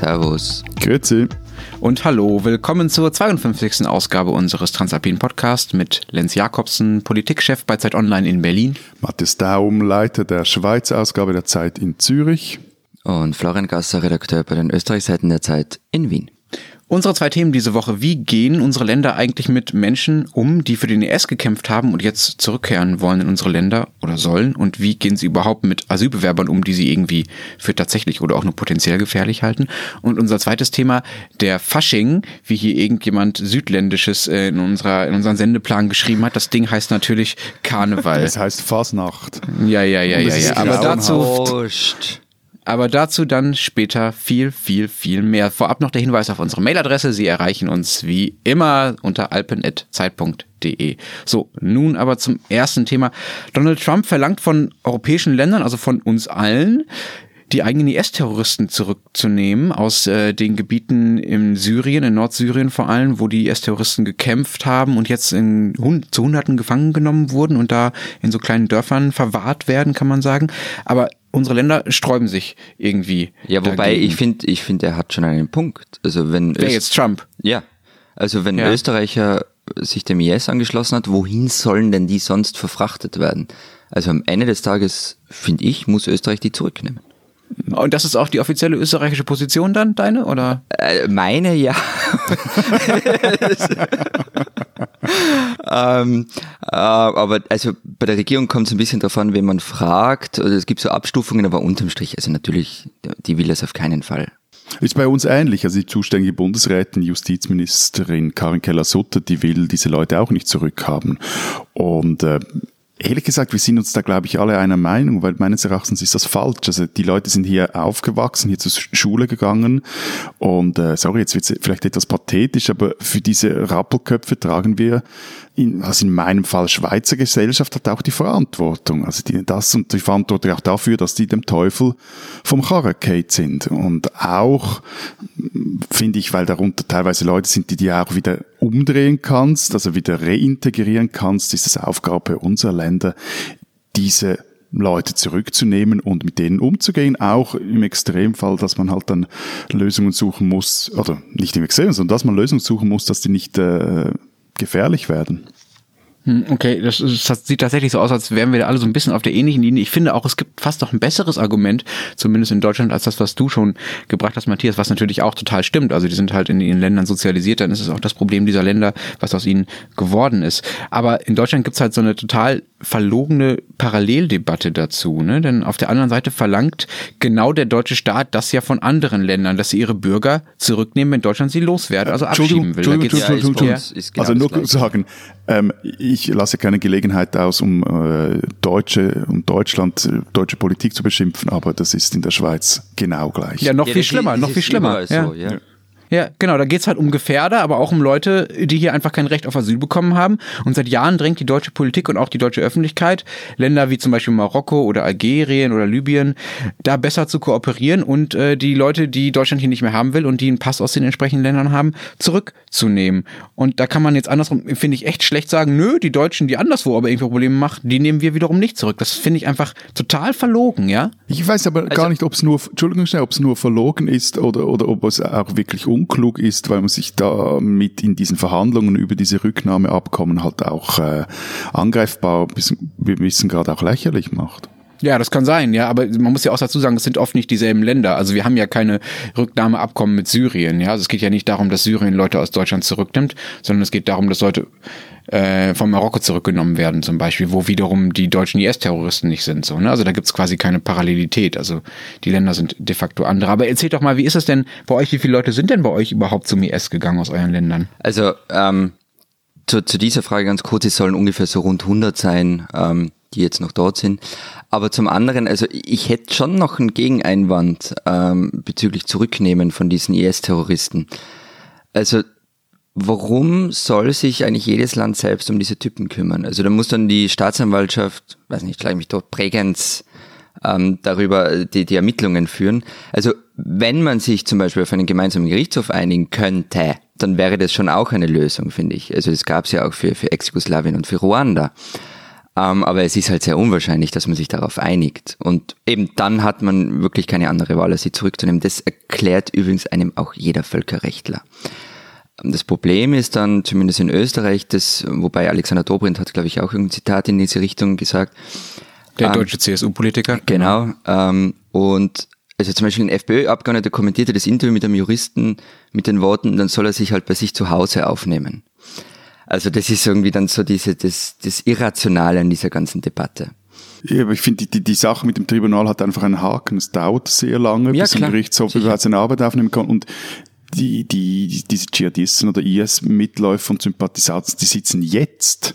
Servus. Grüezi. Und hallo, willkommen zur 52. Ausgabe unseres Transalpin Podcasts mit Lenz Jakobsen, Politikchef bei Zeit Online in Berlin. Matthias Daum, Leiter der Schweizer Ausgabe der Zeit in Zürich. Und Florian Gasser, Redakteur bei den Österreichseiten der Zeit in Wien. Unsere zwei Themen diese Woche. Wie gehen unsere Länder eigentlich mit Menschen um, die für den ES gekämpft haben und jetzt zurückkehren wollen in unsere Länder oder sollen? Und wie gehen sie überhaupt mit Asylbewerbern um, die sie irgendwie für tatsächlich oder auch nur potenziell gefährlich halten? Und unser zweites Thema, der Fasching, wie hier irgendjemand Südländisches äh, in, unserer, in unseren Sendeplan geschrieben hat. Das Ding heißt natürlich Karneval. Das heißt Fasnacht. Ja, ja, ja, ja, ja. Aber dazu. Aber dazu dann später viel, viel, viel mehr. Vorab noch der Hinweis auf unsere Mailadresse. Sie erreichen uns wie immer unter alpen.zeit.de. So, nun aber zum ersten Thema. Donald Trump verlangt von europäischen Ländern, also von uns allen, die eigenen IS-Terroristen zurückzunehmen aus äh, den Gebieten in Syrien, in Nordsyrien vor allem, wo die IS-Terroristen gekämpft haben und jetzt in zu Hunderten gefangen genommen wurden und da in so kleinen Dörfern verwahrt werden, kann man sagen. Aber unsere Länder sträuben sich irgendwie. Ja, wobei dagegen. ich finde, ich finde, er hat schon einen Punkt. Also wenn Wer Öst- jetzt Trump? ja, also wenn Ja. Österreicher sich dem IS angeschlossen hat, wohin sollen denn die sonst verfrachtet werden? Also am Ende des Tages finde ich, muss Österreich die zurücknehmen. Und das ist auch die offizielle österreichische Position dann, deine? Oder? Äh, meine ja. ähm, äh, aber also bei der Regierung kommt es ein bisschen darauf an, wen man fragt. Oder es gibt so Abstufungen, aber unterm Strich, also natürlich, die will das auf keinen Fall. Ist bei uns ähnlich. Also die zuständige Bundesrätin, Justizministerin Karin Keller-Sutter, die will diese Leute auch nicht zurückhaben. Und äh, ehrlich gesagt, wir sind uns da, glaube ich, alle einer Meinung, weil meines Erachtens ist das falsch. Also die Leute sind hier aufgewachsen, hier zur Schule gegangen und äh, sorry, jetzt wird vielleicht etwas pathetisch, aber für diese Rappelköpfe tragen wir in, also in meinem Fall Schweizer Gesellschaft hat auch die Verantwortung. Also die, das und die Verantwortung auch dafür, dass die dem Teufel vom Karren sind. Und auch, finde ich, weil darunter teilweise Leute sind, die du auch wieder umdrehen kannst, also wieder reintegrieren kannst, ist es Aufgabe unserer Länder, diese Leute zurückzunehmen und mit denen umzugehen, auch im Extremfall, dass man halt dann Lösungen suchen muss, oder nicht im Extrem, sondern dass man Lösungen suchen muss, dass die nicht äh, gefährlich werden. Hm, Okay, das, das sieht tatsächlich so aus, als wären wir da alle so ein bisschen auf der ähnlichen Linie. Ich finde auch, es gibt fast noch ein besseres Argument, zumindest in Deutschland, als das, was du schon gebracht hast, Matthias, was natürlich auch total stimmt. Also die sind halt in ihren Ländern sozialisiert, dann ist es auch das Problem dieser Länder, was aus ihnen geworden ist. Aber in Deutschland gibt's halt so eine total verlogene Paralleldebatte dazu. Ne? Denn auf der anderen Seite verlangt genau der deutsche Staat das ja von anderen Ländern, dass sie ihre Bürger zurücknehmen, wenn Deutschland sie loswerden, also abschieben will. Da Entschuldigung, Ja, genau also nur sagen, ähm, ich lasse keine Gelegenheit aus, um äh, Deutsche und Deutschland, äh, deutsche Politik zu beschimpfen, aber das ist in der Schweiz genau gleich. Ja, noch Ja, viel schlimmer, noch viel schlimmer. So, ja. Ja, genau, da geht's halt um Gefährder, aber auch um Leute, die hier einfach kein Recht auf Asyl bekommen haben. Und seit Jahren drängt die deutsche Politik und auch die deutsche Öffentlichkeit, Länder wie zum Beispiel Marokko oder Algerien oder Libyen, da besser zu kooperieren und äh, die Leute, die Deutschland hier nicht mehr haben will und die einen Pass aus den entsprechenden Ländern haben, zurückzunehmen. Und da kann man jetzt andersrum, finde ich, echt schlecht sagen, nö, die Deutschen, die anderswo aber irgendwie Probleme machen, die nehmen wir wiederum nicht zurück. Das finde ich einfach total verlogen, ja? Ich weiß aber gar nicht, ob es nur, Entschuldigung schnell, ob es nur verlogen ist oder, oder ob es auch wirklich unklug ist, weil man sich da mit in diesen Verhandlungen über diese Rücknahmeabkommen halt auch äh, angreifbar, bis, wir wissen gerade auch lächerlich macht. Ja, das kann sein, ja, aber man muss ja auch dazu sagen, es sind oft nicht dieselben Länder. Also wir haben ja keine Rücknahmeabkommen mit Syrien, ja. Also es geht ja nicht darum, dass Syrien Leute aus Deutschland zurücknimmt, sondern es geht darum, dass Leute äh, von Marokko zurückgenommen werden, zum Beispiel, wo wiederum die deutschen IS-Terroristen nicht sind. So, ne? Also da gibt's quasi keine Parallelität. Also die Länder sind de facto andere. Aber erzählt doch mal, wie ist es denn bei euch, wie viele Leute sind denn bei euch überhaupt zum IS gegangen aus euren Ländern? Also ähm, zu, zu dieser Frage ganz kurz, es sollen ungefähr so rund 100 sein, ähm, die jetzt noch dort sind. Aber zum anderen, also ich hätte schon noch einen Gegeneinwand ähm, bezüglich Zurücknehmen von diesen IS-Terroristen. Also warum soll sich eigentlich jedes Land selbst um diese Typen kümmern? Also da muss dann die Staatsanwaltschaft, weiß nicht, schlag mich dort, Prägenz ähm, darüber die, die Ermittlungen führen. Also wenn man sich zum Beispiel auf einen gemeinsamen Gerichtshof einigen könnte, dann wäre das schon auch eine Lösung, finde ich. Also das gab es ja auch für, für Ex-Jugoslawien und für Ruanda. Ähm, aber es ist halt sehr unwahrscheinlich, dass man sich darauf einigt. Und eben dann hat man wirklich keine andere Wahl, als sie zurückzunehmen. Das erklärt übrigens einem auch jeder Völkerrechtler. Das Problem ist dann, zumindest in Österreich, das, wobei Alexander Dobrindt hat, glaube ich, auch ein Zitat in diese Richtung gesagt. Der ähm, deutsche CSU-Politiker. Genau. Ähm, und also zum Beispiel ein FPÖ-Abgeordneter kommentierte das Interview mit einem Juristen mit den Worten, dann soll er sich halt bei sich zu Hause aufnehmen. Also das ist irgendwie dann so diese, das, das Irrationale an dieser ganzen Debatte. Ja, aber ich finde, die, die, die Sache mit dem Tribunal hat einfach einen Haken. Es dauert sehr lange, ja, bis klar. ein Gerichtshof überhaupt seine Arbeit aufnehmen kann. Und die, die, diese Dschihadisten oder IS-Mitläufer und Sympathisanten, die sitzen jetzt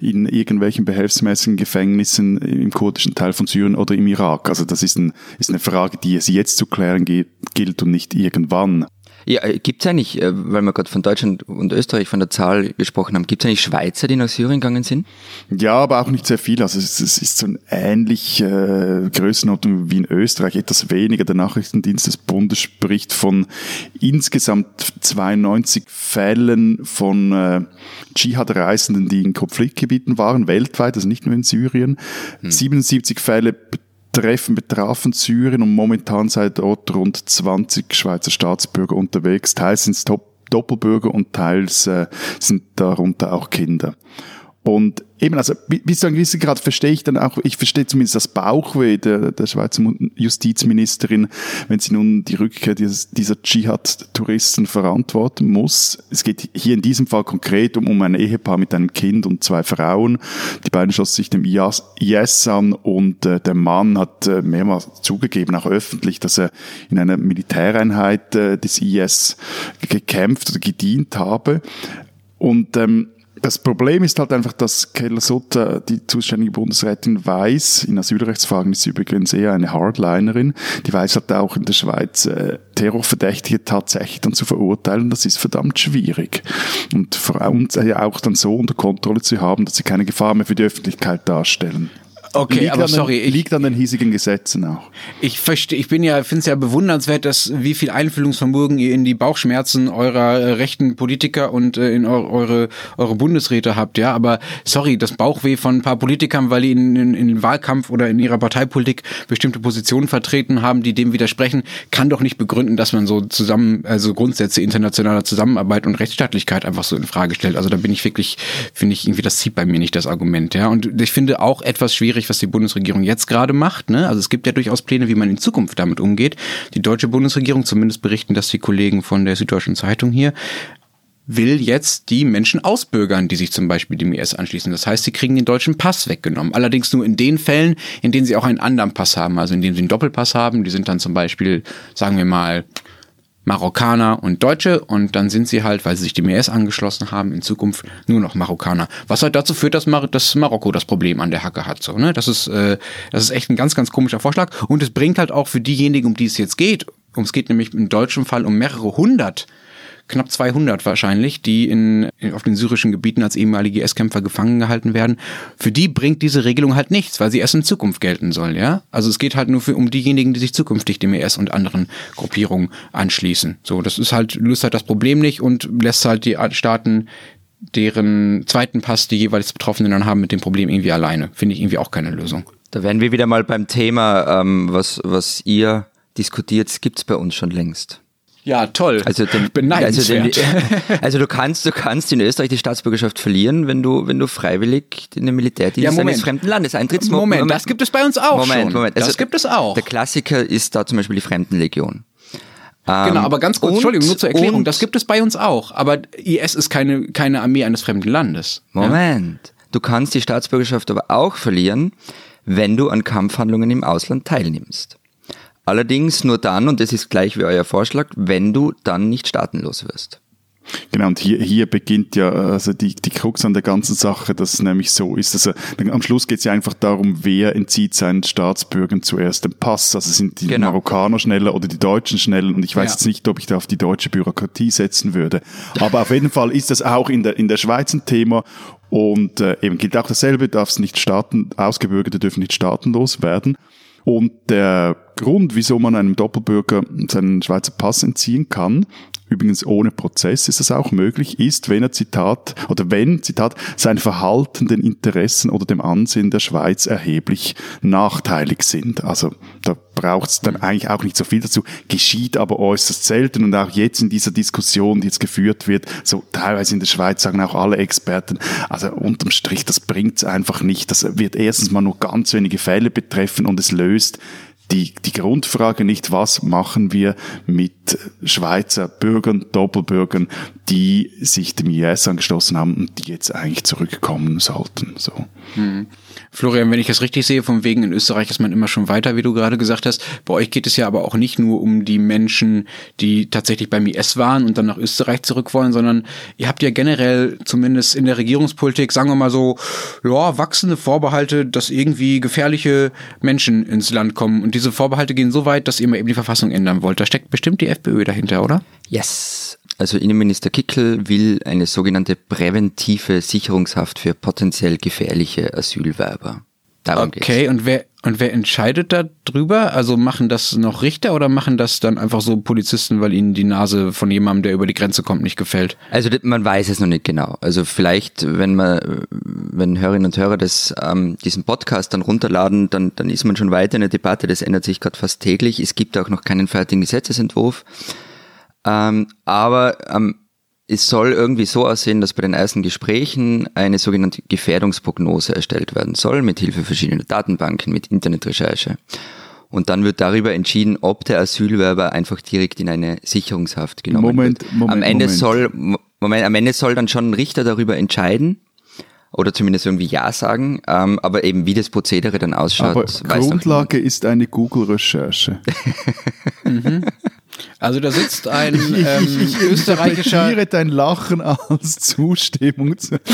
in irgendwelchen behelfsmäßigen Gefängnissen im kurdischen Teil von Syrien oder im Irak. Also das ist, ein, ist eine Frage, die es jetzt zu klären gilt und nicht irgendwann. Ja, äh, gibt es eigentlich, äh, weil wir gerade von Deutschland und Österreich von der Zahl gesprochen haben, gibt es eigentlich Schweizer, die nach Syrien gegangen sind? Ja, aber auch nicht sehr viel. Also es, es ist so ein ähnlich äh, Größenordnung wie in Österreich, etwas weniger. Der Nachrichtendienst des Bundes spricht von insgesamt 92 Fällen von äh, Dschihad-Reisenden, die in Konfliktgebieten waren, weltweit, also nicht nur in Syrien. Hm. 77 Fälle Treffen betrafen Syrien und momentan seid dort rund 20 Schweizer Staatsbürger unterwegs. Teils sind es Doppelbürger und teils äh, sind darunter auch Kinder. Und eben, also bis zu einem gewissen Grad verstehe ich dann auch, ich verstehe zumindest das Bauchweh der, der Schweizer Justizministerin, wenn sie nun die Rückkehr dieses, dieser Dschihad-Touristen verantworten muss. Es geht hier in diesem Fall konkret um, um ein Ehepaar mit einem Kind und zwei Frauen. Die beiden schlossen sich dem IS an und äh, der Mann hat äh, mehrmals zugegeben, auch öffentlich, dass er in einer Militäreinheit äh, des IS gekämpft oder gedient habe. Und ähm, das Problem ist halt einfach, dass Keller Sutter, die zuständige Bundesrätin, weiß, in Asylrechtsfragen ist sie übrigens eher eine Hardlinerin, die weiß halt auch in der Schweiz, äh, Terrorverdächtige tatsächlich dann zu verurteilen, das ist verdammt schwierig. Und vor uns ja auch dann so unter Kontrolle zu haben, dass sie keine Gefahr mehr für die Öffentlichkeit darstellen. Okay, liegt aber den, sorry. Ich, liegt an den hiesigen Gesetzen auch. Ich verstehe, ich bin ja, finde es ja bewundernswert, dass wie viel Einfühlungsvermögen ihr in die Bauchschmerzen eurer äh, rechten Politiker und äh, in eure, eure, eure Bundesräte habt, ja. Aber sorry, das Bauchweh von ein paar Politikern, weil die in, in, in den Wahlkampf oder in ihrer Parteipolitik bestimmte Positionen vertreten haben, die dem widersprechen, kann doch nicht begründen, dass man so zusammen, also Grundsätze internationaler Zusammenarbeit und Rechtsstaatlichkeit einfach so in Frage stellt. Also da bin ich wirklich, finde ich irgendwie, das zieht bei mir nicht das Argument, ja. Und ich finde auch etwas schwierig, schwierig, was die Bundesregierung jetzt gerade macht. Ne? Also es gibt ja durchaus Pläne, wie man in Zukunft damit umgeht. Die deutsche Bundesregierung, zumindest berichten das die Kollegen von der Süddeutschen Zeitung hier, will jetzt die Menschen ausbürgern, die sich zum Beispiel dem IS anschließen. Das heißt, sie kriegen den deutschen Pass weggenommen. Allerdings nur in den Fällen, in denen sie auch einen anderen Pass haben, also in denen sie einen Doppelpass haben. Die sind dann zum Beispiel, sagen wir mal, Marokkaner und Deutsche und dann sind sie halt, weil sie sich dem IS angeschlossen haben, in Zukunft nur noch Marokkaner. Was halt dazu führt, dass, Mar dass Marokko das Problem an der Hacke hat. So, ne? Das ist, äh, das ist echt ein ganz, ganz komischer Vorschlag. Und es bringt halt auch für diejenigen, um die es jetzt geht, um es geht nämlich im deutschen Fall um mehrere hundert knapp 200 wahrscheinlich, die in, auf den syrischen Gebieten als ehemalige IS-Kämpfer gefangen gehalten werden. Für die bringt diese Regelung halt nichts, weil sie erst in Zukunft gelten soll, ja? Also es geht halt nur für, um diejenigen, die sich zukünftig dem IS und anderen Gruppierungen anschließen. So, das ist halt, löst halt das Problem nicht und lässt halt die Staaten deren zweiten Pass die jeweils Betroffenen dann haben mit dem Problem irgendwie alleine. Finde ich irgendwie auch keine Lösung. Da wären wir wieder mal beim Thema, ähm, was, was ihr diskutiert, gibt's bei uns schon längst. Ja, toll. Also, den, also, den, also, du kannst, du kannst in Österreich die Staatsbürgerschaft verlieren, wenn du, wenn du freiwillig in den Militärdienst ja, eines fremden Landes eintrittst. Moment, Moment, das gibt es bei uns auch Moment, schon. Moment, also, das gibt es auch. Der Klassiker ist da zum Beispiel die Fremdenlegion. Genau, ähm, aber ganz kurz, und, Entschuldigung, nur zur Erklärung, und, das gibt es bei uns auch. Aber IS ist keine, keine Armee eines fremden Landes. Moment, ja? du kannst die Staatsbürgerschaft aber auch verlieren, wenn du an Kampfhandlungen im Ausland teilnimmst. Allerdings nur dann, und das ist gleich wie euer Vorschlag, wenn du dann nicht staatenlos wirst. Genau, und hier, hier beginnt ja also die, die Krux an der ganzen Sache, dass es nämlich so ist. Also am Schluss geht es ja einfach darum, wer entzieht seinen Staatsbürgern zuerst den Pass. Also sind die genau. Marokkaner schneller oder die Deutschen schneller. Und ich weiß ja. jetzt nicht, ob ich da auf die deutsche Bürokratie setzen würde. Aber auf jeden Fall ist das auch in der, in der Schweiz ein Thema. Und äh, eben gilt auch dasselbe, darfst nicht Staaten, Ausgebürgerte dürfen nicht staatenlos werden. Und der Grund, wieso man einem Doppelbürger seinen Schweizer Pass entziehen kann, übrigens ohne Prozess ist das auch möglich, ist, wenn er Zitat, oder wenn, Zitat, sein Verhalten den Interessen oder dem Ansehen der Schweiz erheblich nachteilig sind. Also da braucht es dann eigentlich auch nicht so viel dazu, geschieht aber äußerst selten und auch jetzt in dieser Diskussion, die jetzt geführt wird, so teilweise in der Schweiz sagen auch alle Experten, also unterm Strich, das bringt es einfach nicht. Das wird erstens mal nur ganz wenige Fälle betreffen und es löst die, die Grundfrage nicht, was machen wir mit Schweizer Bürgern, Doppelbürgern, die sich dem IS angeschlossen haben und die jetzt eigentlich zurückkommen sollten. So. Hm. Florian, wenn ich das richtig sehe, von wegen in Österreich ist man immer schon weiter, wie du gerade gesagt hast. Bei euch geht es ja aber auch nicht nur um die Menschen, die tatsächlich beim IS waren und dann nach Österreich zurück wollen, sondern ihr habt ja generell zumindest in der Regierungspolitik, sagen wir mal so, ja, wachsende Vorbehalte, dass irgendwie gefährliche Menschen ins Land kommen. Und diese Vorbehalte gehen so weit, dass ihr mal eben die Verfassung ändern wollt. Da steckt bestimmt die FPÖ dahinter, oder? Yes. Also Innenminister Kickel will eine sogenannte präventive Sicherungshaft für potenziell gefährliche Asylwerber. Darum okay, geht's. und wer und wer entscheidet da drüber? Also machen das noch Richter oder machen das dann einfach so Polizisten, weil ihnen die Nase von jemandem, der über die Grenze kommt, nicht gefällt? Also man weiß es noch nicht genau. Also vielleicht, wenn man, wenn Hörerinnen und Hörer das, ähm, diesen Podcast dann runterladen, dann, dann ist man schon weiter in der Debatte. Das ändert sich gerade fast täglich. Es gibt auch noch keinen fertigen Gesetzesentwurf. Ähm, aber ähm, es soll irgendwie so aussehen, dass bei den ersten Gesprächen eine sogenannte Gefährdungsprognose erstellt werden soll, mit Hilfe verschiedener Datenbanken, mit Internetrecherche. Und dann wird darüber entschieden, ob der Asylwerber einfach direkt in eine Sicherungshaft genommen Moment, wird. Moment, am Ende Moment. soll, Moment, am Ende soll dann schon ein Richter darüber entscheiden, oder zumindest irgendwie Ja sagen, ähm, aber eben wie das Prozedere dann ausschaut. Aber Grundlage ist eine Google-Recherche. mhm. Also da sitzt ein ähm, ich, ich, ich österreichischer. dein Lachen als Zustimmung. Zu,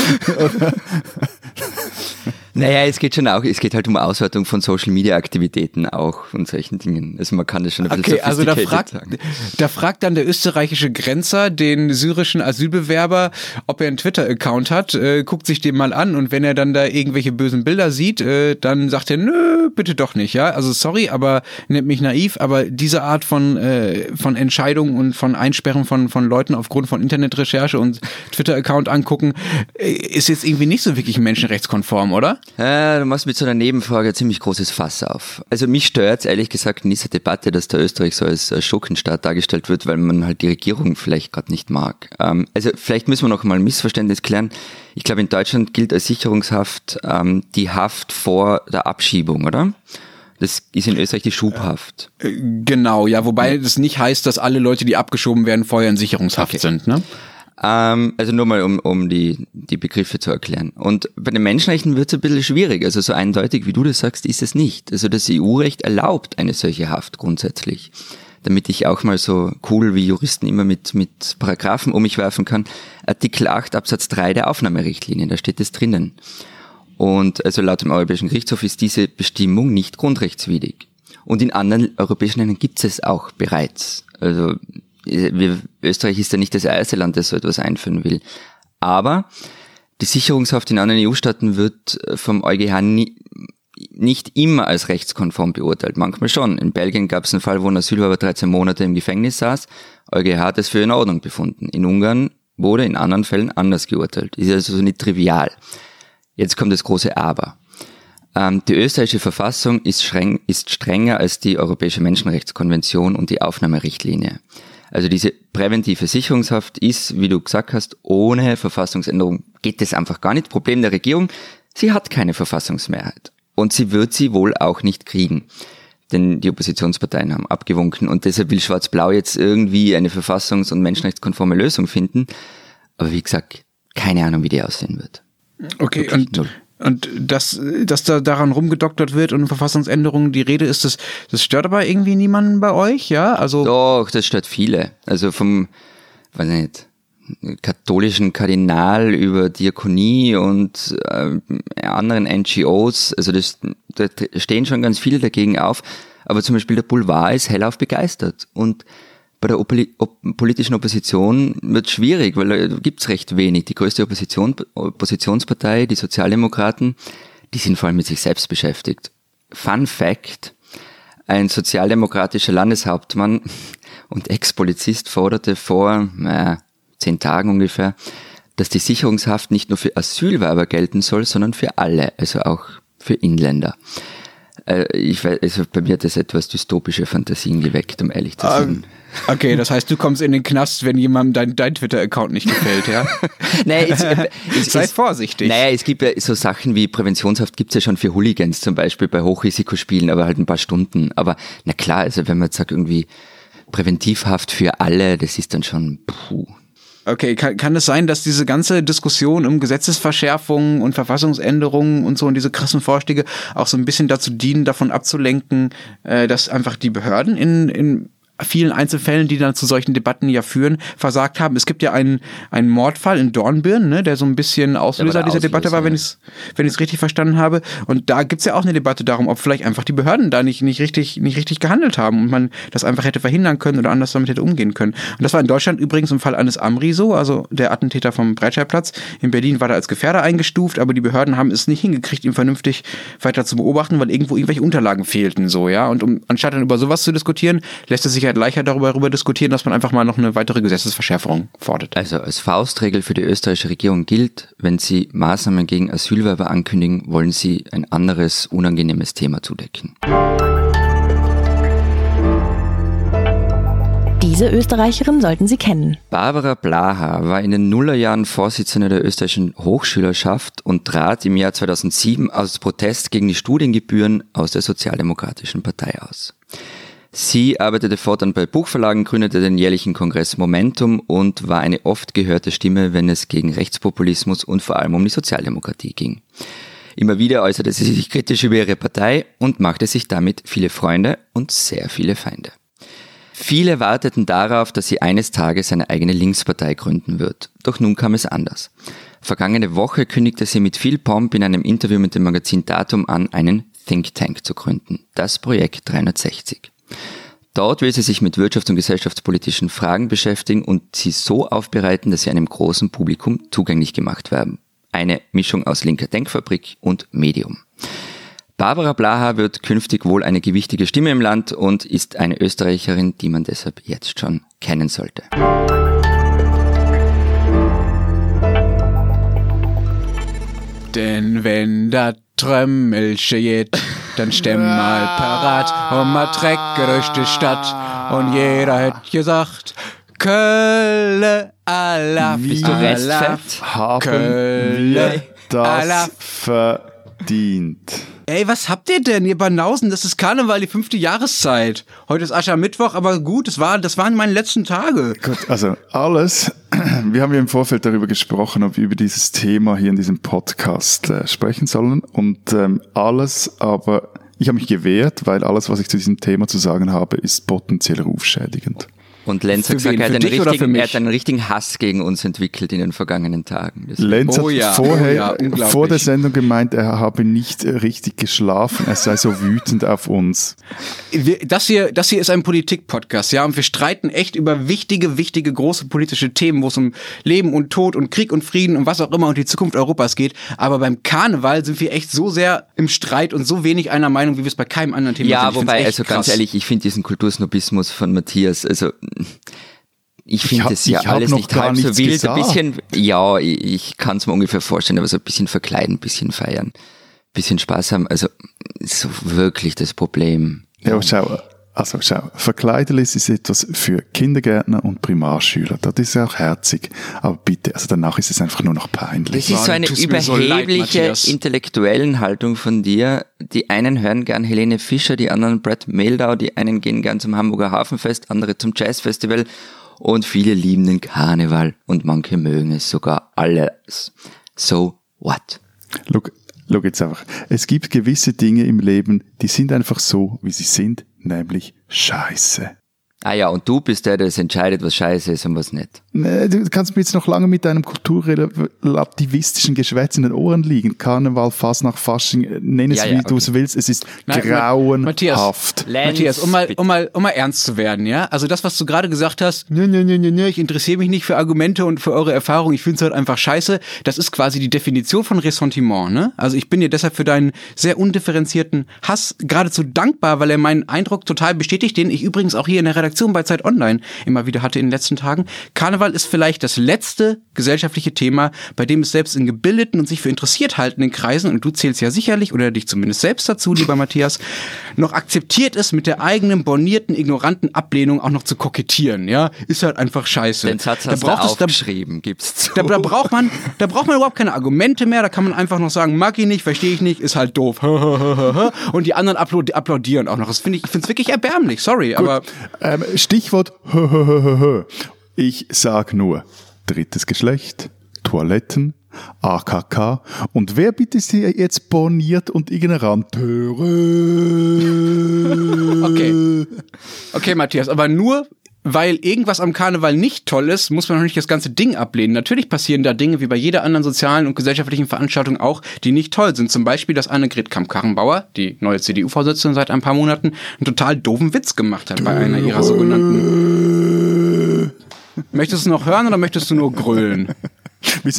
naja, es geht schon auch, es geht halt um Auswertung von Social Media Aktivitäten auch und solchen Dingen. Also man kann das schon ein bisschen Okay, also da fragt, sagen. da fragt dann der österreichische Grenzer den syrischen Asylbewerber, ob er einen Twitter-Account hat, äh, guckt sich den mal an und wenn er dann da irgendwelche bösen Bilder sieht, äh, dann sagt er, nö, bitte doch nicht, ja. Also sorry, aber nennt mich naiv, aber diese Art von, äh, von Entscheidungen und von Einsperren von, von Leuten aufgrund von Internetrecherche und Twitter-Account angucken, äh, ist jetzt irgendwie nicht so wirklich menschenrechtskonform, oder? Ja, du machst mit so einer Nebenfrage ein ziemlich großes Fass auf. Also mich stört ehrlich gesagt in dieser Debatte, dass der Österreich so als Schurkenstaat dargestellt wird, weil man halt die Regierung vielleicht gerade nicht mag. Ähm, also vielleicht müssen wir noch mal ein Missverständnis klären. Ich glaube, in Deutschland gilt als Sicherungshaft ähm, die Haft vor der Abschiebung, oder? Das ist in Österreich die Schubhaft. Äh, genau, ja, wobei das nicht heißt, dass alle Leute, die abgeschoben werden, vorher in Sicherungshaft okay. sind, ne? Ähm, also nur mal, um, um die, die Begriffe zu erklären. Und bei den Menschenrechten wird es ein bisschen schwierig. Also so eindeutig, wie du das sagst, ist es nicht. Also das EU-Recht erlaubt eine solche Haft grundsätzlich. Damit ich auch mal so cool wie Juristen immer mit, mit Paragraphen um mich werfen kann. Artikel 8 Absatz 3 der Aufnahmerichtlinie, da steht es drinnen. Und also laut dem Europäischen Gerichtshof ist diese Bestimmung nicht grundrechtswidrig. Und in anderen europäischen Ländern gibt es auch bereits. Also wir, Österreich ist ja nicht das erste Land, das so etwas einführen will. Aber die Sicherungshaft in anderen EU-Staaten wird vom EuGH nie, nicht immer als rechtskonform beurteilt, manchmal schon. In Belgien gab es einen Fall, wo ein Asylwerber 13 Monate im Gefängnis saß. EuGH hat es für in Ordnung befunden. In Ungarn wurde in anderen Fällen anders geurteilt. Ist also nicht trivial. Jetzt kommt das große Aber. Ähm, die österreichische Verfassung ist, streng, ist strenger als die Europäische Menschenrechtskonvention und die Aufnahmerichtlinie. Also diese präventive Sicherungshaft ist, wie du gesagt hast, ohne Verfassungsänderung geht es einfach gar nicht. Problem der Regierung, sie hat keine Verfassungsmehrheit. Und sie wird sie wohl auch nicht kriegen. Denn die Oppositionsparteien haben abgewunken und deshalb will Schwarz-Blau jetzt irgendwie eine verfassungs- und menschenrechtskonforme Lösung finden. Aber wie gesagt, keine Ahnung, wie die aussehen wird. Okay, Wirklich und null. Und dass, dass da daran rumgedoktert wird und Verfassungsänderungen die Rede ist, das, das stört aber irgendwie niemanden bei euch, ja? Also Doch, das stört viele. Also vom, weiß nicht, katholischen Kardinal über Diakonie und äh, anderen NGOs, also das, da stehen schon ganz viele dagegen auf. Aber zum Beispiel der Boulevard ist hellauf begeistert. Und bei der politischen Opposition wird schwierig, weil da gibt's recht wenig. Die größte Opposition, Oppositionspartei, die Sozialdemokraten, die sind vor allem mit sich selbst beschäftigt. Fun Fact, ein sozialdemokratischer Landeshauptmann und Ex-Polizist forderte vor äh, zehn Tagen ungefähr, dass die Sicherungshaft nicht nur für Asylwerber gelten soll, sondern für alle, also auch für Inländer. Äh, ich weiß, also bei mir hat das etwas dystopische Fantasien geweckt, um ehrlich zu Ah, sein. Okay, das heißt, du kommst in den Knast, wenn jemandem dein, dein Twitter-Account nicht gefällt, ja? Nein, es, es, Sei es, vorsichtig. Naja, es gibt ja so Sachen wie Präventionshaft gibt's ja schon für Hooligans zum Beispiel bei Hochrisikospielen, aber halt ein paar Stunden. Aber na klar, also wenn man jetzt sagt irgendwie Präventivhaft für alle, das ist dann schon puh. Okay, kann, kann es sein, dass diese ganze Diskussion um Gesetzesverschärfungen und Verfassungsänderungen und so und diese krassen Vorschläge auch so ein bisschen dazu dienen, davon abzulenken, äh, dass einfach die Behörden in, in vielen Einzelfällen, die dann zu solchen Debatten ja führen, versagt haben. Es gibt ja einen, einen Mordfall in Dornbirn, ne, der so ein bisschen Auslöser dieser Debatte war, Auslöser, wenn ja. ich es wenn ich's richtig verstanden habe. Und da gibt's ja auch eine Debatte darum, ob vielleicht einfach die Behörden da nicht, nicht, richtig, nicht richtig gehandelt haben und man das einfach hätte verhindern können oder anders damit hätte umgehen können. Und das war in Deutschland übrigens im Fall eines Amri so, also der Attentäter vom Breitscheidplatz. In Berlin war er als Gefährder eingestuft, aber die Behörden haben es nicht hingekriegt, ihn vernünftig weiter zu beobachten, weil irgendwo irgendwelche Unterlagen fehlten, so, ja. Und um, anstatt dann über sowas zu diskutieren, lässt es sich halt leichter darüber, darüber diskutieren, dass man einfach mal noch eine weitere Gesetzesverschärfung fordert. Also als Faustregel für die österreichische Regierung gilt, wenn sie Maßnahmen gegen Asylwerber ankündigen, wollen sie ein anderes unangenehmes Thema zudecken. Diese Österreicherin sollten Sie kennen. Barbara Blaha war in den Nullerjahren Vorsitzende der österreichischen Hochschülerschaft und trat im Jahr 2007 aus Protest gegen die Studiengebühren aus der Sozialdemokratischen Partei aus. Sie arbeitete fortan bei Buchverlagen, gründete den jährlichen Kongress Momentum und war eine oft gehörte Stimme, wenn es gegen Rechtspopulismus und vor allem um die Sozialdemokratie ging. Immer wieder äußerte sie sich kritisch über ihre Partei und machte sich damit viele Freunde und sehr viele Feinde. Viele warteten darauf, dass sie eines Tages eine eigene Linkspartei gründen wird. Doch nun kam es anders. Vergangene Woche kündigte sie mit viel Pomp in einem Interview mit dem Magazin Datum an, einen Think Tank zu gründen. Das Projekt 360. Dort will sie sich mit wirtschafts- und gesellschaftspolitischen Fragen beschäftigen und sie so aufbereiten, dass sie einem großen Publikum zugänglich gemacht werden. Eine Mischung aus linker Denkfabrik und Medium. Barbara Blaha wird künftig wohl eine gewichtige Stimme im Land und ist eine Österreicherin, die man deshalb jetzt schon kennen sollte. Denn wenn da Trömmelsche geht, dann stemm mal parat und mal Trecker durch die Stadt. Und jeder hätt gesagt, Kölle Allah, Wie du Allah, restfett? Haben Kölle, das verdient? Ey, was habt ihr denn, ihr Banausen? Das ist Karneval, die fünfte Jahreszeit. Heute ist Aschermittwoch, aber gut, das, war, das waren meine letzten Tage. Gut, also alles, wir haben ja im Vorfeld darüber gesprochen, ob wir über dieses Thema hier in diesem Podcast äh, sprechen sollen und ähm, alles, aber ich habe mich gewehrt, weil alles, was ich zu diesem Thema zu sagen habe, ist potenziell rufschädigend. Und Lenz hat gesagt, er hat, einen richtigen, er hat einen richtigen Hass gegen uns entwickelt in den vergangenen Tagen. Das- Lenz Oh hat ja, vorher, oh ja, vor der Sendung gemeint, er habe nicht äh, richtig geschlafen, er sei so wütend auf uns. Das hier, das hier ist ein Politik-Podcast, ja, und wir streiten echt über wichtige, wichtige, große politische Themen, wo es um Leben und Tod und Krieg und Frieden und was auch immer und die Zukunft Europas geht. Aber beim Karneval sind wir echt so sehr im Streit und so wenig einer Meinung, wie wir es bei keinem anderen Thema Ja, sind. Find's wobei, also ganz krass. ehrlich, ich finde diesen Kultursnobismus von Matthias, also ich finde es ja alles nicht halb so wild. gesagt. Ein bisschen, ja, ich, ich kann es mir ungefähr vorstellen, aber so ein bisschen verkleiden, ein bisschen feiern, ein bisschen Spaß haben. Also so wirklich das Problem. Ja, schau, also schau, Verkleiderlis ist etwas für Kindergärtner und Primarschüler. Das ist auch herzig. Aber bitte, also danach ist es einfach nur noch peinlich. Das ist so eine mir so leid, überhebliche intellektuellen Haltung von dir. Die einen hören gern Helene Fischer, die anderen Brad Meldau, die einen gehen gern zum Hamburger Hafenfest, andere zum Jazzfestival und viele lieben den Karneval und manche mögen es sogar alles. So what? Look, look jetzt einfach. Es gibt gewisse Dinge im Leben, die sind einfach so, wie sie sind, nämlich scheiße. Ah ja, und du bist der, der es entscheidet, was scheiße ist und was nicht. Nee, Du kannst mir jetzt noch lange mit deinem kulturrelativistischen Geschwätz in den Ohren liegen. Karneval, Fasnacht, Fasching, äh, nenn es Ja, wie ja, du es willst. Es ist Nein, grauenhaft. Lenz, Matthias, um mal, um mal, um mal ernst zu werden, ja? Also das, was du gerade gesagt hast, ne, ne, ne, ne, ne, ich interessiere mich nicht für Argumente und für eure Erfahrung, ich finde es halt einfach scheiße. Das ist quasi die Definition von Ressentiment, ne? Also ich bin dir deshalb für deinen sehr undifferenzierten Hass geradezu dankbar, weil er meinen Eindruck total bestätigt, den ich übrigens auch hier in der Redaktion Redaktion bei Zeit Online immer wieder hatte in den letzten Tagen. Karneval ist vielleicht das letzte gesellschaftliche Thema, bei dem es selbst in gebildeten und sich für interessiert haltenden Kreisen, und du zählst ja sicherlich oder dich zumindest selbst dazu, lieber Matthias, noch akzeptiert ist, mit der eigenen bornierten, ignoranten Ablehnung auch noch zu kokettieren, ja, ist halt einfach scheiße. Den Satz hast da braucht du es, da, gibt's zu. da, da braucht man, da braucht man überhaupt keine Argumente mehr. Da kann man einfach noch sagen, mag ich nicht, verstehe ich nicht, ist halt doof. Und die anderen applaud applaudieren auch noch. Das finde ich, ich finde es wirklich erbärmlich. Sorry, aber Ähm, Stichwort Ich sag nur drittes Geschlecht, Toiletten, AKK und wer bitte sie jetzt borniert und ignorant okay, okay, Matthias, aber nur weil irgendwas am Karneval nicht toll ist, muss man noch nicht das ganze Ding ablehnen. Natürlich passieren da Dinge wie bei jeder anderen sozialen und gesellschaftlichen Veranstaltung auch, die nicht toll sind. Zum Beispiel, dass Annegret Kamp-Karrenbauer, die neue CDU-Vorsitzende seit ein paar Monaten, einen total doofen Witz gemacht hat bei einer ihrer sogenannten. Möchtest du noch hören oder möchtest du nur grölen?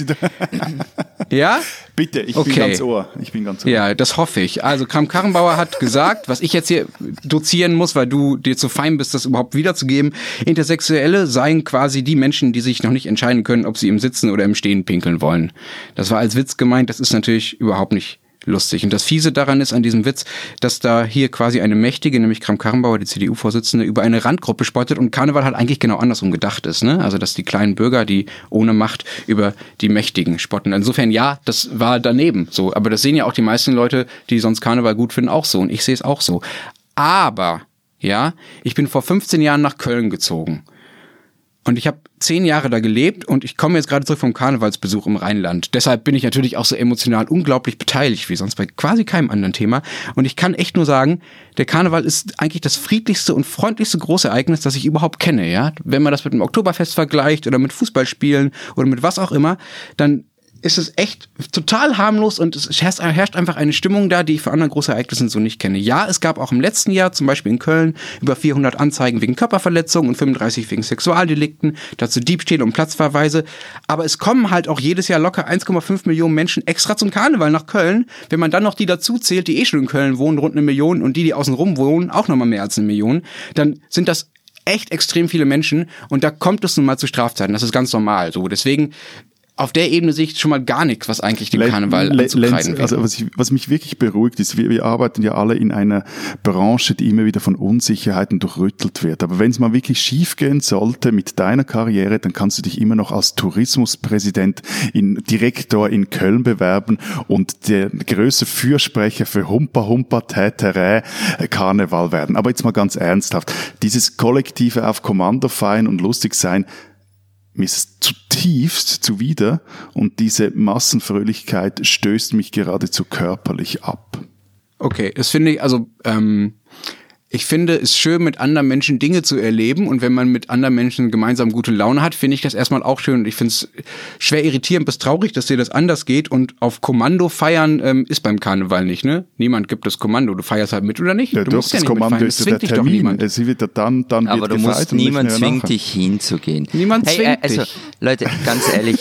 Ja? Bitte, ich Okay. bin ganz ohr. Ich bin ganz ohr. Ja, das hoffe ich. Also Kram Karrenbauer hat gesagt, was ich jetzt hier dozieren muss, weil du dir zu fein bist, das überhaupt wiederzugeben. Intersexuelle seien quasi die Menschen, die sich noch nicht entscheiden können, ob sie im Sitzen oder im Stehen pinkeln wollen. Das war als Witz gemeint, das ist natürlich überhaupt nicht lustig. Und das Fiese daran ist an diesem Witz, dass da hier quasi eine mächtige, nämlich Kram Karrenbauer, die CDU-Vorsitzende, über eine Randgruppe spottet und Karneval halt eigentlich genau andersrum gedacht ist. Ne? Also dass die kleinen Bürger, die ohne Macht über die Mächtigen spotten. Insofern ja, das war daneben so. Aber das sehen ja auch die meisten Leute, die sonst Karneval gut finden, auch so. Und ich sehe es auch so. Aber, ja, ich bin vor 15 Jahren nach Köln gezogen. Und ich habe zehn Jahre da gelebt und ich komme jetzt gerade zurück vom Karnevalsbesuch im Rheinland. Deshalb bin ich natürlich auch so emotional unglaublich beteiligt, wie sonst bei quasi keinem anderen Thema. Und ich kann echt nur sagen, der Karneval ist eigentlich das friedlichste und freundlichste große Ereignis, das ich überhaupt kenne. Ja, wenn man das mit dem Oktoberfest vergleicht oder mit Fußballspielen oder mit was auch immer, dann ist es echt total harmlos und es herrscht, einfach eine Stimmung da, die ich für andere große Ereignisse so nicht kenne. Ja, es gab auch im letzten Jahr, zum Beispiel in Köln, über 400 Anzeigen wegen Körperverletzung und 35 wegen Sexualdelikten, dazu Diebstähle und Platzverweise. Aber es kommen halt auch jedes Jahr locker 1,5 Millionen Menschen extra zum Karneval nach Köln. Wenn man dann noch die dazu zählt, die eh schon in Köln wohnen, rund eine Million und die, die außenrum wohnen, auch nochmal mehr als eine Million, dann sind das echt extrem viele Menschen und da kommt es nun mal zu Strafzeiten. Das ist ganz normal. So, deswegen auf der Ebene sehe ich schon mal gar nichts, was eigentlich dem Karneval Len- anzukreiden wäre. also was, ich, was mich wirklich beruhigt ist, wir, wir arbeiten ja alle in einer Branche, die immer wieder von Unsicherheiten durchrüttelt wird. Aber wenn es mal wirklich schief gehen sollte mit deiner Karriere, dann kannst du dich immer noch als Tourismuspräsident in Direktor in Köln bewerben und der größte Fürsprecher für Humpa Humpa Täterä Karneval werden. Aber jetzt mal ganz ernsthaft, dieses kollektive auf Kommando feiern und lustig sein, mir ist es zutiefst zuwider und diese Massenfröhlichkeit stößt mich geradezu körperlich ab. Okay, das finde ich, also ähm, ich finde es schön, mit anderen Menschen Dinge zu erleben und wenn man mit anderen Menschen gemeinsam gute Laune hat, finde ich das erstmal auch schön und ich finde es schwer irritierend bis traurig, dass dir das anders geht und auf Kommando feiern ähm, ist beim Karneval nicht, ne? Niemand gibt das Kommando, du feierst halt mit oder nicht? Ja, du musst ja das nicht Kommando mitfeiern, ist das ja der zwingt dich doch niemand. Es wird ja dann, dann Aber wird du musst, niemand zwingt dich hinzugehen. Niemand hey, zwingt äh, also, dich. Leute, ganz ehrlich,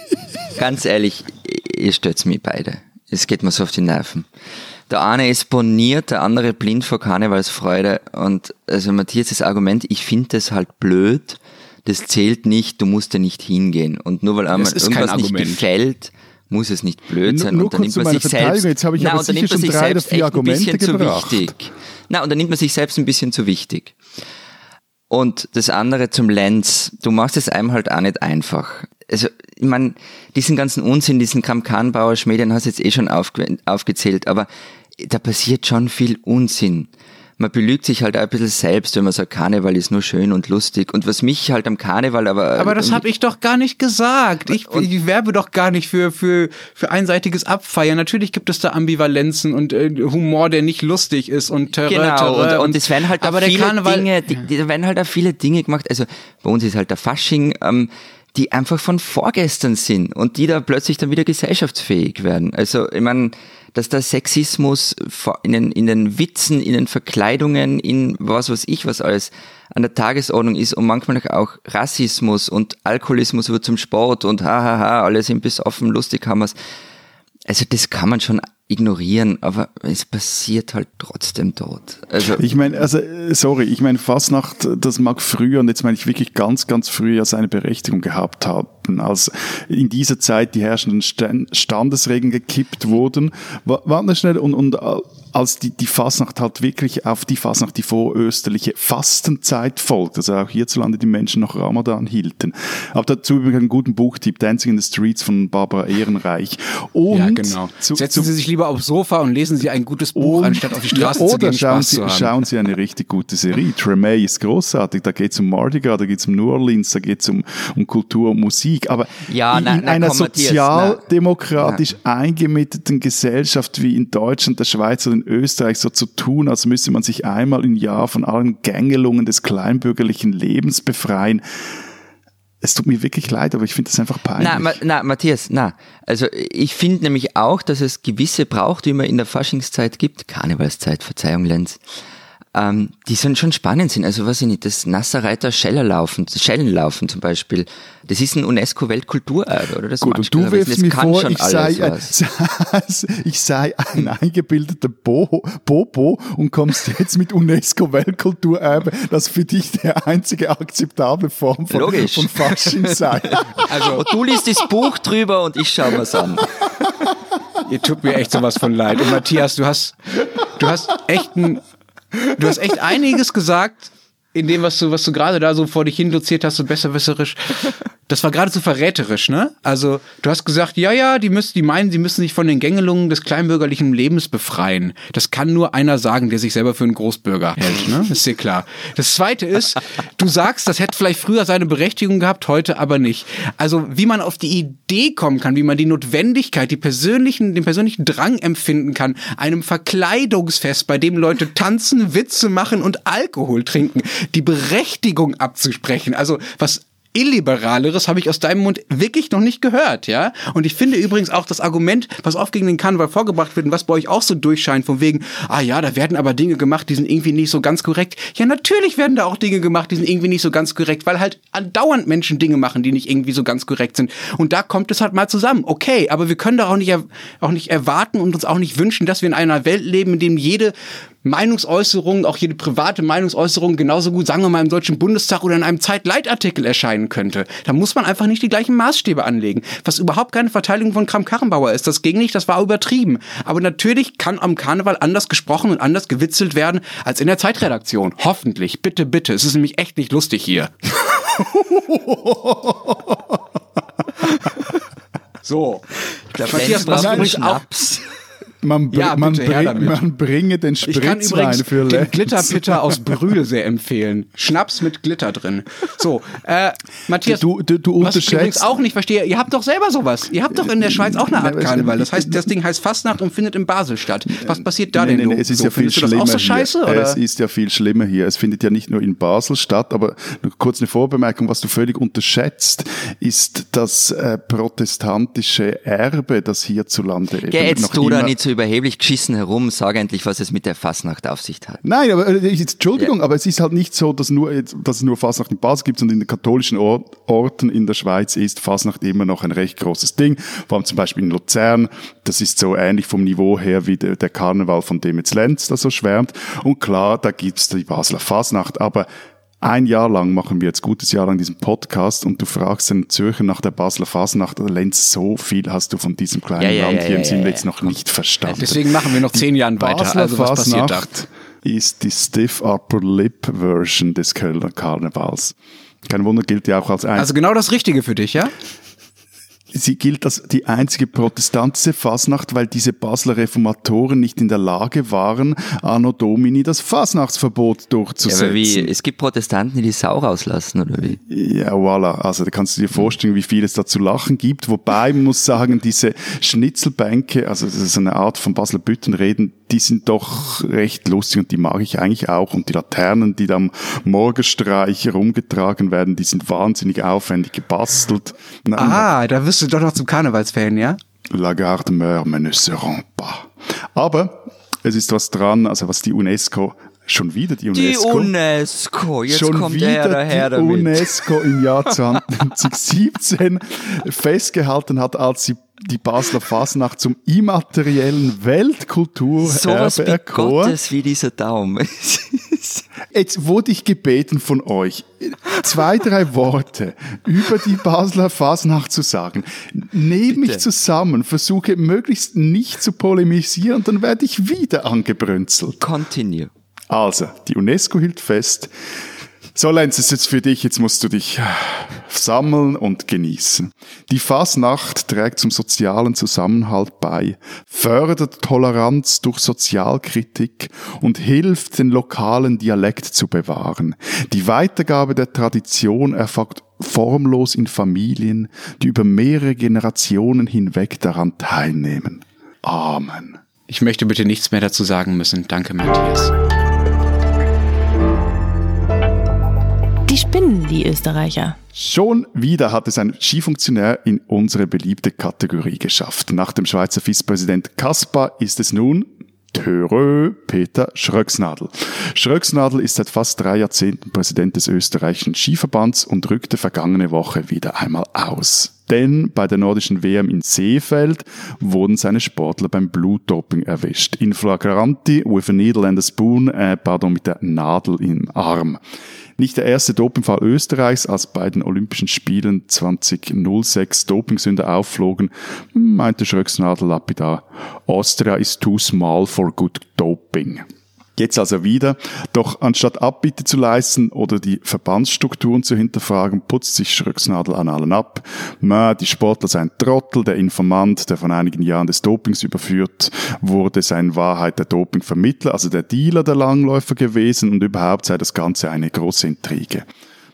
ganz ehrlich, ihr stört's mich beide. Es geht mir so auf die Nerven. Der eine ist boniert, der andere blind vor Karnevalsfreude. Und also Matthias' Argument, ich finde das halt blöd, das zählt nicht, du musst da nicht hingehen. Und nur weil einmal irgendwas nicht gefällt, muss es nicht blöd sein. nur und dann nimmt man sich selbst, Jetzt habe ich Nein, aber sicher nimmt man schon sich drei oder selbst vier echt ein Argumente bisschen zu wichtig. Na, und dann nimmt man sich selbst ein bisschen zu wichtig. Und das andere zum Lenz, du machst es einem halt auch nicht einfach. Also, ich meine, diesen ganzen Unsinn, diesen Kramkanbauer Schmäh, hast du jetzt eh schon aufge aufgezählt, aber da passiert schon viel Unsinn. Man belügt sich halt auch ein bisschen selbst, wenn man sagt, Karneval ist nur schön und lustig. Und was mich halt am Karneval aber... Aber das habe ich doch gar nicht gesagt. Ich, ich werbe doch gar nicht für, für, für einseitiges Abfeiern. Natürlich gibt es da Ambivalenzen und äh, Humor, der nicht lustig ist und Terror, Genau, Terror und, und es werden halt aber auch der viele Dinge, die, die, da werden halt auch viele Dinge gemacht. Also bei uns ist halt der Fasching, ähm, die einfach von vorgestern sind und die da plötzlich dann wieder gesellschaftsfähig werden. Also ich meine, dass der Sexismus in den, in den Witzen, in den Verkleidungen, in was weiß ich was alles an der Tagesordnung ist und manchmal auch Rassismus und Alkoholismus wird zum Sport und hahaha, alle sind besoffen, lustig haben wir's. Also das kann man schon ignorieren, aber es passiert halt trotzdem dort. Also ich meine, also sorry, ich meine Fastnacht, das mag früher und jetzt meine ich wirklich ganz, ganz früher seine Berechtigung gehabt haben, als in dieser Zeit die herrschenden Standesregeln gekippt wurden. Warte schnell und, und als die, die Fasnacht halt wirklich auf die Fasnacht, die vorösterliche Fastenzeit folgt, also auch hierzulande die Menschen noch Ramadan hielten. Aber dazu übrigens einen guten Buchtipp, Dancing in the Streets von Barbara Ehrenreich. Und ja, genau. Zu, Setzen Sie sich lieber aufs Sofa und lesen Sie ein gutes Buch, und, anstatt auf die Straße ja, zu gehen. Oder schauen Sie, schauen Sie eine richtig gute Serie. Tremay ist großartig, da geht es um Mardi Gras, da geht es um New Orleans, da geht es um, um Kultur und Musik. Aber ja, in, nein, in einer sozialdemokratisch eingemitteten Gesellschaft wie in Deutschland, der Schweiz oder in Österreich so zu tun, als müsse man sich einmal im Jahr von allen Gängelungen des kleinbürgerlichen Lebens befreien. Es tut mir wirklich leid, aber ich finde das einfach peinlich. Na, Ma na, Matthias, na. Also ich finde nämlich auch, dass es gewisse Brauchtümer in der Faschingszeit gibt, Karnevalszeit, Verzeihung, Lenz, ähm, die sind schon spannend sind. Also weiß ich nicht, das Nasserreiter Schellerlaufen, Schellenlaufen zum Beispiel, das ist ein UNESCO-Weltkulturerbe, oder? Das Gut, und du wirfst mir vor, ich sei, äh, ich sei ein eingebildeter Bo Bobo und kommst jetzt mit UNESCO-Weltkulturerbe, das für dich der einzige akzeptable Form von, Logisch. von Fasching sei. Also, und du liest das Buch drüber und ich schaue mir's an. Ihr tut mir echt sowas von leid. Und Matthias, du hast, du hast echt ein Du hast echt einiges gesagt, in dem, was du, was du gerade da so vor dich hin doziert hast, so besserwisserisch. Das war geradezu verräterisch, ne? Also, du hast gesagt, ja, ja, die müssen, die meinen, sie müssen sich von den Gängelungen des kleinbürgerlichen Lebens befreien. Das kann nur einer sagen, der sich selber für einen Großbürger hält, ne? Ist dir klar. Das zweite ist, du sagst, das hätte vielleicht früher seine Berechtigung gehabt, heute aber nicht. Also, wie man auf die Idee kommen kann, wie man die Notwendigkeit, die persönlichen, den persönlichen Drang empfinden kann, einem Verkleidungsfest, bei dem Leute tanzen, Witze machen und Alkohol trinken, die Berechtigung abzusprechen. Also, was Illiberaleres habe ich aus deinem Mund wirklich noch nicht gehört, ja? Und ich finde übrigens auch das Argument, was oft gegen den Karneval vorgebracht wird und was bei euch auch so durchscheint, von wegen, ah ja, da werden aber Dinge gemacht, die sind irgendwie nicht so ganz korrekt. Ja, natürlich werden da auch Dinge gemacht, die sind irgendwie nicht so ganz korrekt, weil halt andauernd Menschen Dinge machen, die nicht irgendwie so ganz korrekt sind. Und da kommt es halt mal zusammen. Okay, aber wir können da auch nicht, auch nicht erwarten und uns auch nicht wünschen, dass wir in einer Welt leben, in dem jede Meinungsäußerung, auch jede private Meinungsäußerung genauso gut, sagen wir mal, im Deutschen Bundestag oder in einem Zeitleitartikel erscheinen könnte. Da muss man einfach nicht die gleichen Maßstäbe anlegen. Was überhaupt keine Verteidigung von Kram-Karrenbauer ist. Das ging nicht, das war übertrieben. Aber natürlich kann am Karneval anders gesprochen und anders gewitzelt werden als in der Zeitredaktion. Hoffentlich. Bitte, bitte. Es ist nämlich echt nicht lustig hier. so. Ich glaube, Matthias braucht übrigens auch man, br ja, man, bring, man, bringe den Spritz rein für Lenz. den Glitterpitter aus Brühl sehr empfehlen. Schnaps mit Glitter drin. So, äh, Matthias, du, du, du was ich übrigens auch nicht verstehe, ihr habt doch selber sowas. Ihr habt doch in der Schweiz auch eine Art Karneval. Das heißt, das Ding heißt Fastnacht und findet in Basel statt. Was passiert da nee, denn? Nee, nee, es ist so, ja viel schlimmer so scheiße, hier. Es ist ja viel schlimmer hier. Es findet ja nicht nur in Basel statt, aber kurz eine Vorbemerkung, was du völlig unterschätzt, ist das äh, protestantische Erbe, das hierzulande jetzt du da nicht so überheblich geschissen herum, sag endlich, was es mit der Fasnacht auf sich hat. Nein, aber äh, Entschuldigung, ja. aber es ist halt nicht so, dass, nur, dass es nur Fasnacht in Basel gibt, sondern in den katholischen Orten in der Schweiz ist Fasnacht immer noch ein recht großes Ding. Vor allem zum Beispiel in Luzern, das ist so ähnlich vom Niveau her wie der, der Karneval, von dem jetzt Lenz da so schwärmt. Und klar, da gibt's die Basler Fasnacht, aber ein Jahr lang machen wir jetzt gutes Jahr lang diesen Podcast und du fragst den Zürcher nach der Basler Fasnacht oder Lenz, so viel hast du von diesem kleinen ja, ja, Land ja, hier im jetzt noch nicht verstanden. Deswegen machen wir noch zehn Jahre weiter. Basler also was Fasnacht passiert da? ist die Stiff Upper Lip Version des Kölner Karnevals. Kein Wunder, gilt ja auch als ein. Also genau das Richtige für dich, ja? Sie gilt als die einzige protestantische Fasnacht, weil diese Basler Reformatoren nicht in der Lage waren, Anno Domini das Fasnachtsverbot durchzusetzen. Ja, aber wie? Es gibt Protestanten, die die Sau rauslassen, oder wie? Ja, voilà. Also da kannst du dir vorstellen, wie viel es da zu lachen gibt. Wobei, man muss sagen, diese Schnitzelbänke, also das ist eine Art von Basler Büttenreden, die sind doch recht lustig und die mag ich eigentlich auch. Und die Laternen, die da am Morgenstreich herumgetragen werden, die sind wahnsinnig aufwendig gebastelt. Ah, da wirst du doch noch zum Karnevalsfan, ja? La garde meurt, mais ne seront pas. Aber es ist was dran, also was die UNESCO Schon wieder die UNESCO. Die UNESCO, jetzt schon kommt wieder der Herr die damit. UNESCO im Jahr 2017 festgehalten hat, als sie die Basler Fasnacht zum immateriellen Weltkulturerbe Sowas erkoren. Gottes wie dieser Daumen. Jetzt wurde ich gebeten von euch, zwei, drei Worte über die Basler Fasnacht zu sagen. Nehme mich zusammen, versuche möglichst nicht zu polemisieren, dann werde ich wieder angebrünzelt. Continue. Also, die UNESCO hielt fest, so, Lenz, ist jetzt für dich, jetzt musst du dich sammeln und genießen. Die Fasnacht trägt zum sozialen Zusammenhalt bei, fördert Toleranz durch Sozialkritik und hilft, den lokalen Dialekt zu bewahren. Die Weitergabe der Tradition erfolgt formlos in Familien, die über mehrere Generationen hinweg daran teilnehmen. Amen. Ich möchte bitte nichts mehr dazu sagen müssen. Danke, Matthias. Spinnen, die Österreicher. Schon wieder hat es ein Skifunktionär in unsere beliebte Kategorie geschafft. Nach dem Schweizer Vizepräsident Kaspar ist es nun Törö Peter Schröcksnadel. Schröcksnadel ist seit fast drei Jahrzehnten Präsident des österreichischen Skiverbands und rückte vergangene Woche wieder einmal aus. Denn bei der nordischen WM in Seefeld wurden seine Sportler beim Blutdoping erwischt. In flagranti with a needle and a spoon, äh, pardon, mit der Nadel im Arm. Nicht der erste Dopingfall Österreichs, als bei den Olympischen Spielen 2006 Dopingsünder aufflogen, meinte Schröcksnadel lapidar, Austria is too small for good doping. Jetzt also wieder. Doch anstatt Abbitte zu leisten oder die Verbandsstrukturen zu hinterfragen, putzt sich Schröcksnadel an allen ab. Ma, die Sportler seien Trottel, der Informant, der von einigen Jahren des Dopings überführt wurde, sei in Wahrheit der Dopingvermittler, also der Dealer der Langläufer gewesen und überhaupt sei das Ganze eine große Intrige.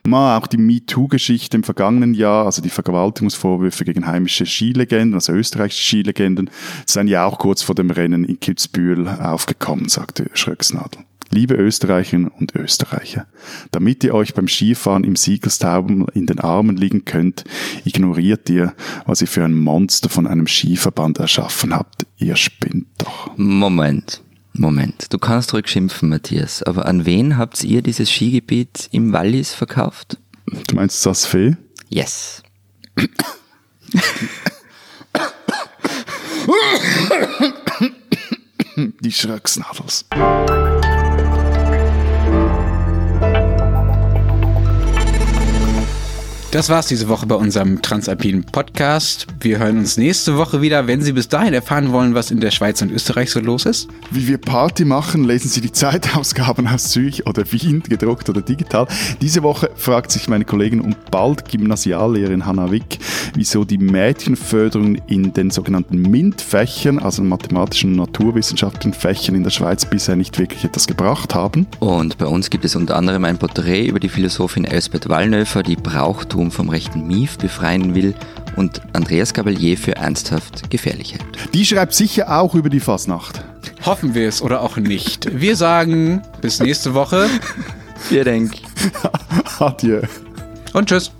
Ma, auch die MeToo-Geschichte im vergangenen Jahr, also die Vergewaltigungsvorwürfe gegen heimische Skilegenden, also österreichische Skilegenden, seien ja auch kurz vor dem Rennen in Kitzbühel aufgekommen, sagte Schröcksnadel. Liebe Österreicherinnen und Österreicher, damit ihr euch beim Skifahren im Siegelstaubel in den Armen liegen könnt, ignoriert ihr, was ihr für ein Monster von einem Skiverband erschaffen habt. Ihr spinnt doch. Moment. Moment, du kannst ruhig schimpfen, Matthias, aber an wen habt ihr dieses Skigebiet im Wallis verkauft? Du meinst das Fee? Yes. Die Schröcksnadels. Das war's diese Woche bei unserem Transalpinen Podcast. Wir hören uns nächste Woche wieder. Wenn Sie bis dahin erfahren wollen, was in der Schweiz und Österreich so los ist, Wie wir Party machen, lesen Sie die Zeitausgaben aus Zürich oder Wien, gedruckt oder digital. Diese Woche fragt sich meine Kollegin und bald Gymnasiallehrerin Hanna Wick, wieso die Mädchenförderung in den sogenannten MINT-Fächern, also mathematischen und naturwissenschaftlichen Fächern in der Schweiz bisher nicht wirklich etwas gebracht haben. Und bei uns gibt es unter anderem ein Porträt über die Philosophin Elsbeth Wallnöfer, die Brauchtum vom rechten Mief befreien will und Andreas Gabalier für ernsthaft gefährlich hält. Die schreibt sicher auch über die Fasnacht. hoffen wir es oder auch nicht. Wir sagen bis nächste Woche Vielen Dank. Adieu. und tschüss.